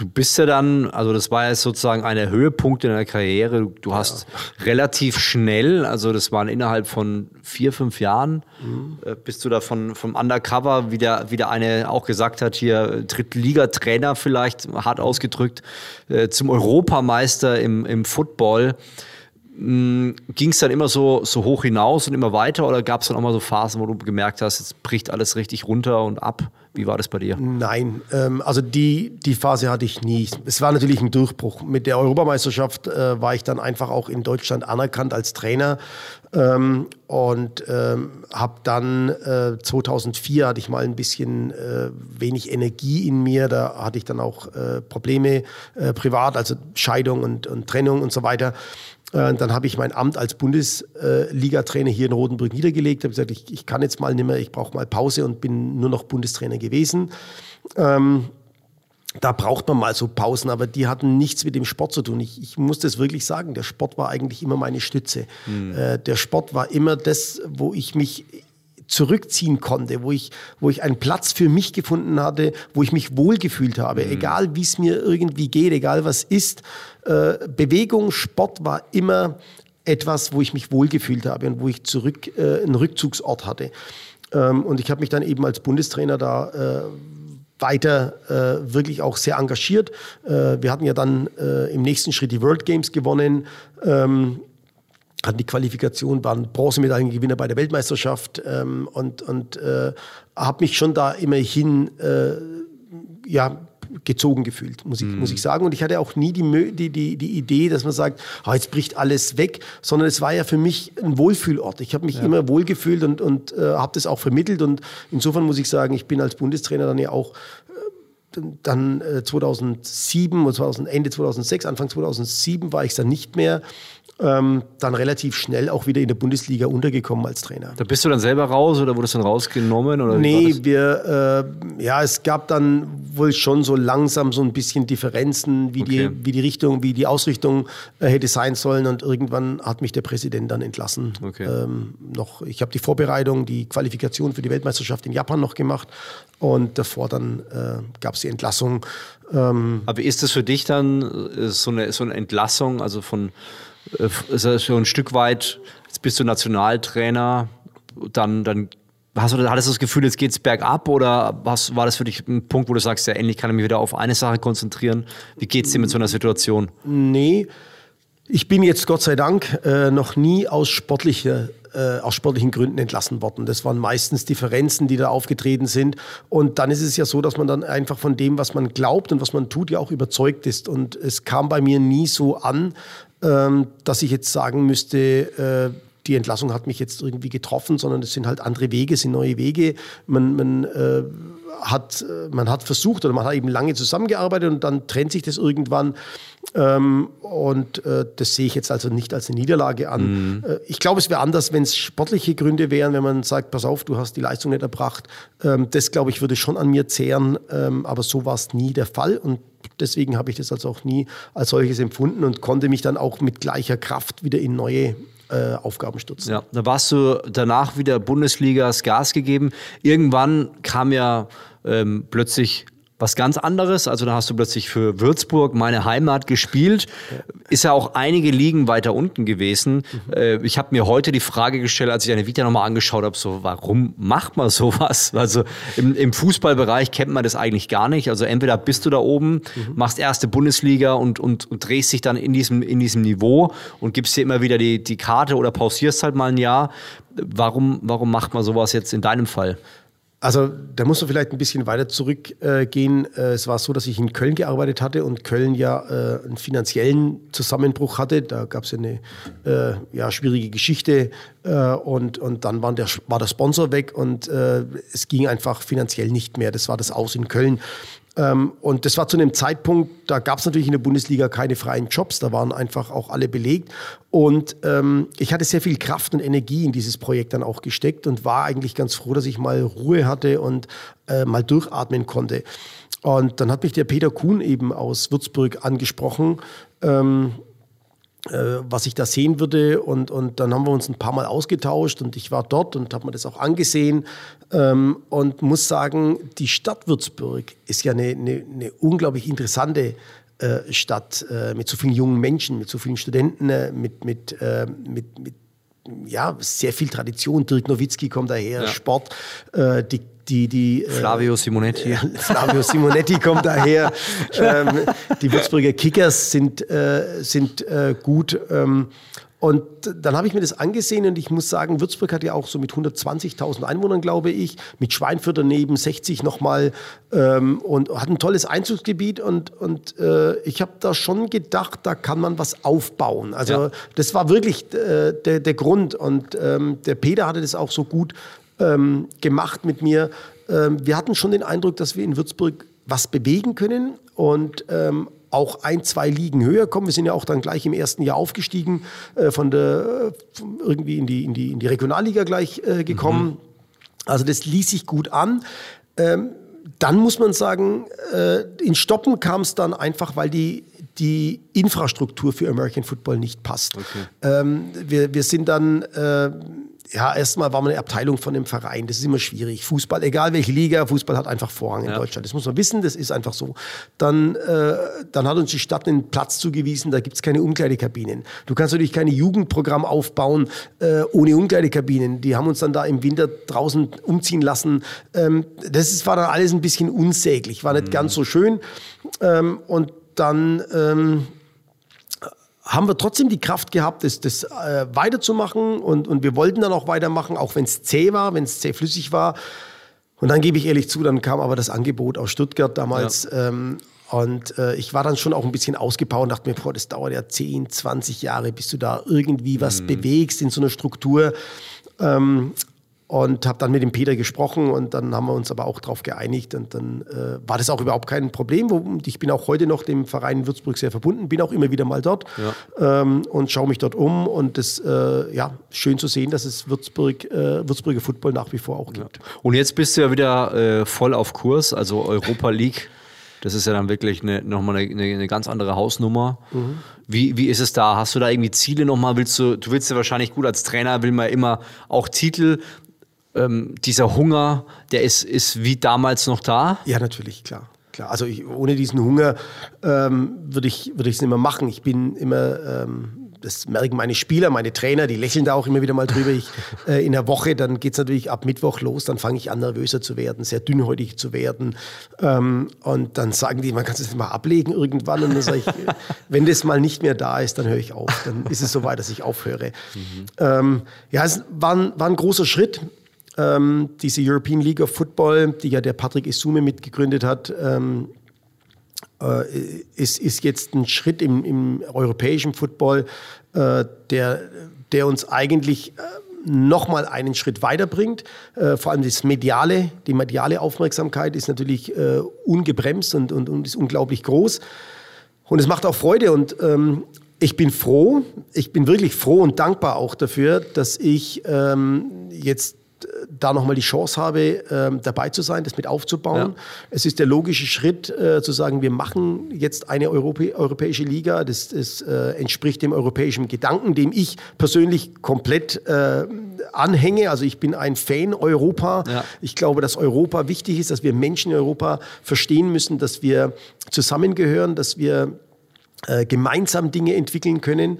A: Du bist ja dann, also das war ja sozusagen einer Höhepunkt in deiner Karriere. Du hast ja. relativ schnell, also das waren innerhalb von vier, fünf Jahren, mhm. äh, bist du da von, vom Undercover, wie der, wie der eine auch gesagt hat, hier Drittliga-Trainer vielleicht, hart ausgedrückt, äh, zum Europameister im, im Football. Ging es dann immer so, so hoch hinaus und immer weiter oder gab es dann auch mal so Phasen, wo du gemerkt hast, jetzt bricht alles richtig runter und ab? Wie war das bei dir?
B: Nein, ähm, also die, die Phase hatte ich nie. Es war natürlich ein Durchbruch. Mit der Europameisterschaft äh, war ich dann einfach auch in Deutschland anerkannt als Trainer ähm, und ähm, habe dann äh, 2004 hatte ich mal ein bisschen äh, wenig Energie in mir. Da hatte ich dann auch äh, Probleme äh, privat, also Scheidung und, und Trennung und so weiter. Äh, dann habe ich mein Amt als Bundesliga-Trainer hier in Rotenburg niedergelegt. habe gesagt, ich, ich kann jetzt mal nicht mehr, ich brauche mal Pause und bin nur noch Bundestrainer gewesen. Ähm, da braucht man mal so Pausen, aber die hatten nichts mit dem Sport zu tun. Ich, ich muss das wirklich sagen, der Sport war eigentlich immer meine Stütze. Mhm. Äh, der Sport war immer das, wo ich mich zurückziehen konnte, wo ich, wo ich einen Platz für mich gefunden hatte, wo ich mich wohlgefühlt habe, mhm. egal wie es mir irgendwie geht, egal was ist. Äh, Bewegung, Sport war immer etwas, wo ich mich wohlgefühlt habe und wo ich zurück äh, einen Rückzugsort hatte. Ähm, und ich habe mich dann eben als Bundestrainer da äh, weiter äh, wirklich auch sehr engagiert. Äh, wir hatten ja dann äh, im nächsten Schritt die World Games gewonnen. Ähm, hatten die Qualifikation, waren Bronzemedaillengewinner bei der Weltmeisterschaft ähm, und, und äh, habe mich schon da immerhin äh, ja, gezogen gefühlt, muss ich, mhm. muss ich sagen. Und ich hatte auch nie die, die, die, die Idee, dass man sagt, oh, jetzt bricht alles weg, sondern es war ja für mich ein Wohlfühlort. Ich habe mich ja. immer wohlgefühlt und, und äh, habe das auch vermittelt. Und insofern muss ich sagen, ich bin als Bundestrainer dann ja auch äh, dann 2007 oder 2000, Ende 2006, Anfang 2007 war ich dann nicht mehr ähm, dann relativ schnell auch wieder in der Bundesliga untergekommen als Trainer.
A: Da bist du dann selber raus oder wurdest du dann rausgenommen? Oder
B: nee, wir, äh, ja, es gab dann wohl schon so langsam so ein bisschen Differenzen, wie, okay. die, wie die Richtung, wie die Ausrichtung äh, hätte sein sollen und irgendwann hat mich der Präsident dann entlassen. Okay. Ähm, noch, ich habe die Vorbereitung, die Qualifikation für die Weltmeisterschaft in Japan noch gemacht und davor dann äh, gab es die Entlassung.
A: Ähm, Aber ist das für dich dann äh, so eine, so eine Entlassung, also von ist das schon ein Stück weit, jetzt bist du Nationaltrainer, dann, dann hast du, hattest du das Gefühl, jetzt geht es bergab oder hast, war das für dich ein Punkt, wo du sagst, ja, endlich kann ich mich wieder auf eine Sache konzentrieren? Wie geht es dir mit so einer Situation?
B: Nee, ich bin jetzt Gott sei Dank äh, noch nie aus sportlicher äh, aus sportlichen Gründen entlassen worden. Das waren meistens Differenzen, die da aufgetreten sind. Und dann ist es ja so, dass man dann einfach von dem, was man glaubt und was man tut, ja auch überzeugt ist. Und es kam bei mir nie so an, ähm, dass ich jetzt sagen müsste, äh, die Entlassung hat mich jetzt irgendwie getroffen, sondern es sind halt andere Wege, es sind neue Wege. Man, man äh, hat, man hat versucht oder man hat eben lange zusammengearbeitet und dann trennt sich das irgendwann. Ähm, und äh, das sehe ich jetzt also nicht als eine Niederlage an. Mhm. Äh, ich glaube, es wäre anders, wenn es sportliche Gründe wären, wenn man sagt, pass auf, du hast die Leistung nicht erbracht. Ähm, das, glaube ich, würde schon an mir zehren. Ähm, aber so war es nie der Fall. Und deswegen habe ich das also auch nie als solches empfunden und konnte mich dann auch mit gleicher Kraft wieder in neue äh, Aufgaben stürzen.
A: Ja, da warst du danach wieder Bundesligas Gas gegeben. Irgendwann kam ja ähm, plötzlich was ganz anderes. Also da hast du plötzlich für Würzburg, meine Heimat, gespielt. Ist ja auch einige Ligen weiter unten gewesen. Mhm. Äh, ich habe mir heute die Frage gestellt, als ich deine Vita nochmal angeschaut habe, so warum macht man sowas? Also im, im, Fußballbereich kennt man das eigentlich gar nicht. Also entweder bist du da oben, mhm. machst erste Bundesliga und, und, und, drehst dich dann in diesem, in diesem Niveau und gibst dir immer wieder die, die Karte oder pausierst halt mal ein Jahr. Warum, warum macht man sowas jetzt in deinem Fall?
B: Also da muss man vielleicht ein bisschen weiter zurückgehen. Äh, es war so, dass ich in Köln gearbeitet hatte und Köln ja äh, einen finanziellen Zusammenbruch hatte. Da gab es eine äh, ja, schwierige Geschichte äh, und, und dann war der, war der Sponsor weg und äh, es ging einfach finanziell nicht mehr. Das war das Aus in Köln. Ähm, und das war zu einem Zeitpunkt, da gab es natürlich in der Bundesliga keine freien Jobs, da waren einfach auch alle belegt. Und ähm, ich hatte sehr viel Kraft und Energie in dieses Projekt dann auch gesteckt und war eigentlich ganz froh, dass ich mal Ruhe hatte und äh, mal durchatmen konnte. Und dann hat mich der Peter Kuhn eben aus Würzburg angesprochen. Ähm, äh, was ich da sehen würde. Und, und dann haben wir uns ein paar Mal ausgetauscht und ich war dort und habe mir das auch angesehen ähm, und muss sagen, die Stadt Würzburg ist ja eine, eine, eine unglaublich interessante äh, Stadt äh, mit so vielen jungen Menschen, mit so vielen Studenten, äh, mit, mit, äh, mit, mit ja, sehr viel Tradition. Dirk Nowitzki kommt daher, ja. Sport, äh, die die, die
A: äh, Flavio Simonetti.
B: Äh, Flavio Simonetti kommt daher. Ähm, die Würzburger Kickers sind, äh, sind äh, gut. Ähm, und dann habe ich mir das angesehen und ich muss sagen, Würzburg hat ja auch so mit 120.000 Einwohnern, glaube ich, mit Schweinfurt daneben 60 nochmal ähm, und hat ein tolles Einzugsgebiet und, und äh, ich habe da schon gedacht, da kann man was aufbauen. Also ja. das war wirklich äh, der, der Grund und ähm, der Peter hatte das auch so gut ähm, gemacht mit mir. Ähm, wir hatten schon den Eindruck, dass wir in Würzburg was bewegen können und ähm, auch ein, zwei Ligen höher kommen. Wir sind ja auch dann gleich im ersten Jahr aufgestiegen, äh, von der äh, irgendwie in die, in, die, in die Regionalliga gleich äh, gekommen. Mhm. Also das ließ sich gut an. Ähm, dann muss man sagen, äh, in Stoppen kam es dann einfach, weil die, die Infrastruktur für American Football nicht passt. Okay. Ähm, wir, wir sind dann äh, ja, erstmal war man eine Abteilung von dem Verein. Das ist immer schwierig. Fußball, egal welche Liga, Fußball hat einfach Vorrang in ja. Deutschland. Das muss man wissen, das ist einfach so. Dann, äh, dann hat uns die Stadt einen Platz zugewiesen, da gibt es keine Umkleidekabinen. Du kannst natürlich keine Jugendprogramm aufbauen äh, ohne Umkleidekabinen. Die haben uns dann da im Winter draußen umziehen lassen. Ähm, das ist, war dann alles ein bisschen unsäglich, war nicht mhm. ganz so schön. Ähm, und dann... Ähm, haben wir trotzdem die Kraft gehabt, das, das äh, weiterzumachen und, und wir wollten dann auch weitermachen, auch wenn es zäh war, wenn es zäh flüssig war. Und dann gebe ich ehrlich zu, dann kam aber das Angebot aus Stuttgart damals. Ja. Ähm, und äh, ich war dann schon auch ein bisschen ausgepowert und dachte mir, boah, das dauert ja 10, 20 Jahre, bis du da irgendwie was mhm. bewegst in so einer Struktur. Ähm, und habe dann mit dem Peter gesprochen und dann haben wir uns aber auch darauf geeinigt und dann äh, war das auch überhaupt kein Problem. Und ich bin auch heute noch dem Verein Würzburg sehr verbunden, bin auch immer wieder mal dort ja. ähm, und schaue mich dort um und das äh, ja schön zu sehen, dass es Würzburg, äh, Würzburger Football nach wie vor auch gibt. Ja.
A: Und jetzt bist du ja wieder äh, voll auf Kurs, also Europa League. Das ist ja dann wirklich eine, nochmal eine, eine ganz andere Hausnummer. Mhm. Wie, wie ist es da? Hast du da irgendwie Ziele nochmal? Willst du, du willst ja wahrscheinlich gut als Trainer, will man immer auch Titel ähm, dieser Hunger, der ist, ist wie damals noch da?
B: Ja, natürlich, klar. klar. Also ich, ohne diesen Hunger ähm, würde ich es nicht mehr machen. Ich bin immer, ähm, das merken meine Spieler, meine Trainer, die lächeln da auch immer wieder mal drüber. Ich, äh, in der Woche, dann geht es natürlich ab Mittwoch los, dann fange ich an, nervöser zu werden, sehr dünnhäutig zu werden. Ähm, und dann sagen die, man kann es mal ablegen irgendwann. Und dann sage ich, wenn das mal nicht mehr da ist, dann höre ich auf. Dann ist es soweit, dass ich aufhöre. Mhm. Ähm, ja, es war ein, war ein großer Schritt ähm, diese European League of Football, die ja der Patrick Isume mitgegründet hat, ähm, äh, ist, ist jetzt ein Schritt im, im europäischen Football, äh, der, der uns eigentlich äh, nochmal einen Schritt weiterbringt. Äh, vor allem das mediale, die mediale Aufmerksamkeit ist natürlich äh, ungebremst und, und, und ist unglaublich groß. Und es macht auch Freude und ähm, ich bin froh, ich bin wirklich froh und dankbar auch dafür, dass ich ähm, jetzt da nochmal die Chance habe, ähm, dabei zu sein, das mit aufzubauen. Ja. Es ist der logische Schritt, äh, zu sagen, wir machen jetzt eine Europä europäische Liga. Das, das äh, entspricht dem europäischen Gedanken, dem ich persönlich komplett äh, anhänge. Also ich bin ein Fan Europa. Ja. Ich glaube, dass Europa wichtig ist, dass wir Menschen in Europa verstehen müssen, dass wir zusammengehören, dass wir äh, gemeinsam Dinge entwickeln können.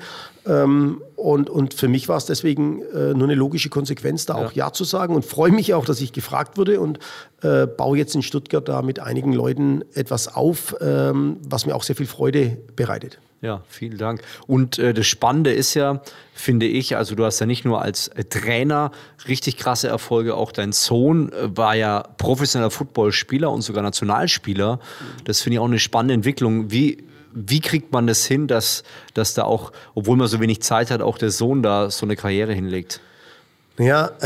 B: Ähm, und, und für mich war es deswegen äh, nur eine logische Konsequenz, da ja. auch Ja zu sagen und freue mich auch, dass ich gefragt wurde und äh, baue jetzt in Stuttgart da mit einigen Leuten etwas auf, ähm, was mir auch sehr viel Freude bereitet.
A: Ja, vielen Dank. Und äh, das Spannende ist ja, finde ich, also du hast ja nicht nur als äh, Trainer richtig krasse Erfolge, auch dein Sohn äh, war ja professioneller Footballspieler und sogar Nationalspieler. Das finde ich auch eine spannende Entwicklung. Wie, wie kriegt man das hin, dass, dass da auch, obwohl man so wenig Zeit hat, auch der Sohn da so eine Karriere hinlegt?
B: Ja,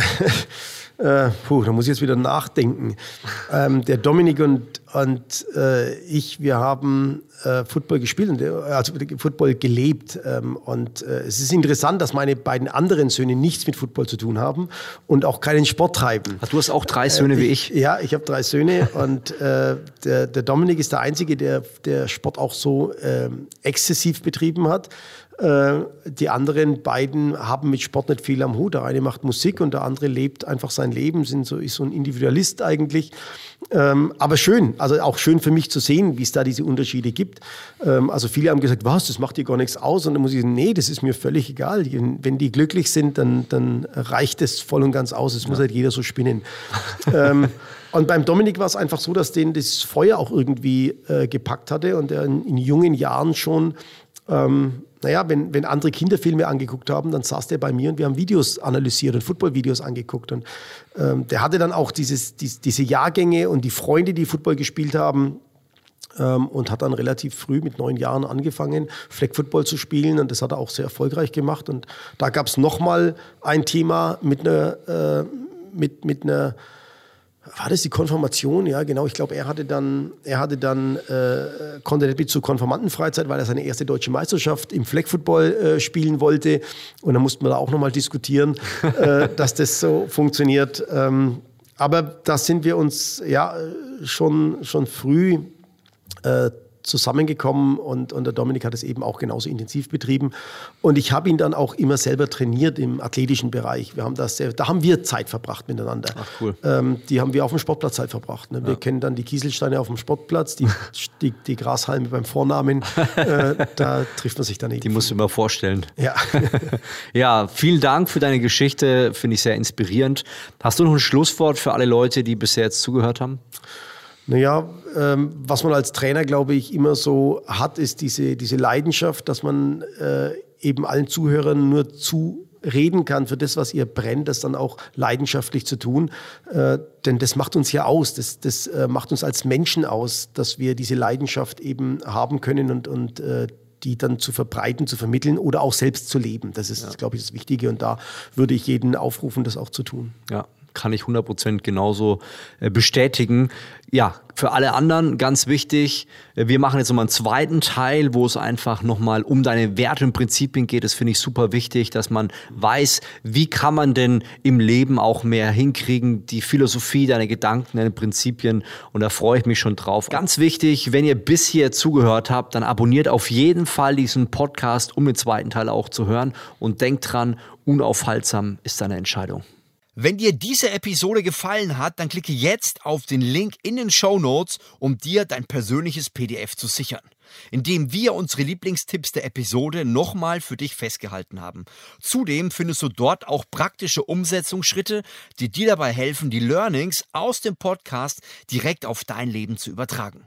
B: äh, puh, da muss ich jetzt wieder nachdenken. Ähm, der Dominik und, und äh, ich, wir haben äh, Football gespielt, und, äh, also Football gelebt. Ähm, und äh, es ist interessant, dass meine beiden anderen Söhne nichts mit Football zu tun haben und auch keinen Sport treiben.
A: Ach, du hast auch drei Söhne
B: äh,
A: wie ich?
B: Ja, ich habe drei Söhne und der, der Dominik ist der Einzige, der, der Sport auch so ähm, exzessiv betrieben hat. Äh, die anderen beiden haben mit Sport nicht viel am Hut. Der eine macht Musik und der andere lebt einfach sein Leben, sind so, ist so ein Individualist eigentlich. Ähm, aber schön, also auch schön für mich zu sehen, wie es da diese Unterschiede gibt. Ähm, also viele haben gesagt, was, das macht dir gar nichts aus. Und dann muss ich sagen, nee, das ist mir völlig egal. Wenn die glücklich sind, dann, dann reicht es voll und ganz aus. Es ja. muss halt jeder so spinnen. ähm, und beim Dominik war es einfach so, dass den das Feuer auch irgendwie äh, gepackt hatte und er in, in jungen Jahren schon ähm, naja, wenn, wenn andere Kinderfilme angeguckt haben, dann saß der bei mir und wir haben Videos analysiert und Footballvideos angeguckt. Und ähm, der hatte dann auch dieses, dies, diese Jahrgänge und die Freunde, die Football gespielt haben. Ähm, und hat dann relativ früh mit neun Jahren angefangen, Flag Football zu spielen. Und das hat er auch sehr erfolgreich gemacht. Und da gab es nochmal ein Thema mit einer, äh, mit, mit einer war das die Konfirmation? Ja, genau. Ich glaube, er hatte dann, er hatte dann, äh, konnte nicht mit zur Konfirmandenfreizeit, weil er seine erste deutsche Meisterschaft im Flag Football äh, spielen wollte. Und da mussten wir da auch nochmal diskutieren, äh, dass das so funktioniert. Ähm, aber da sind wir uns ja schon, schon früh äh, zusammengekommen und, und der Dominik hat es eben auch genauso intensiv betrieben. Und ich habe ihn dann auch immer selber trainiert im athletischen Bereich. Wir haben das sehr, da haben wir Zeit verbracht miteinander. Ach cool. Ähm, die haben wir auf dem Sportplatz Zeit verbracht. Ne? Wir ja. kennen dann die Kieselsteine auf dem Sportplatz, die, die, die Grashalme beim Vornamen. äh, da trifft man sich dann eben.
A: Die musst du mir vorstellen.
B: Ja.
A: ja, vielen Dank für deine Geschichte. Finde ich sehr inspirierend. Hast du noch ein Schlusswort für alle Leute, die bisher jetzt zugehört haben?
B: Naja, ähm, was man als Trainer, glaube ich, immer so hat, ist diese, diese Leidenschaft, dass man äh, eben allen Zuhörern nur zureden kann für das, was ihr brennt, das dann auch leidenschaftlich zu tun. Äh, denn das macht uns ja aus, das, das äh, macht uns als Menschen aus, dass wir diese Leidenschaft eben haben können und, und äh, die dann zu verbreiten, zu vermitteln oder auch selbst zu leben. Das ist, ja. glaube ich, das Wichtige und da würde ich jeden aufrufen, das auch zu tun.
A: Ja, kann ich 100% genauso äh, bestätigen. Ja, für alle anderen ganz wichtig, wir machen jetzt nochmal einen zweiten Teil, wo es einfach nochmal um deine Werte und Prinzipien geht. Das finde ich super wichtig, dass man weiß, wie kann man denn im Leben auch mehr hinkriegen, die Philosophie, deine Gedanken, deine Prinzipien. Und da freue ich mich schon drauf. Ganz wichtig, wenn ihr bis hier zugehört habt, dann abonniert auf jeden Fall diesen Podcast, um den zweiten Teil auch zu hören. Und denkt dran, unaufhaltsam ist deine Entscheidung. Wenn dir diese Episode gefallen hat, dann klicke jetzt auf den Link in den Show Notes, um dir dein persönliches PDF zu sichern, indem wir unsere Lieblingstipps der Episode nochmal für dich festgehalten haben. Zudem findest du dort auch praktische Umsetzungsschritte, die dir dabei helfen, die Learnings aus dem Podcast direkt auf dein Leben zu übertragen.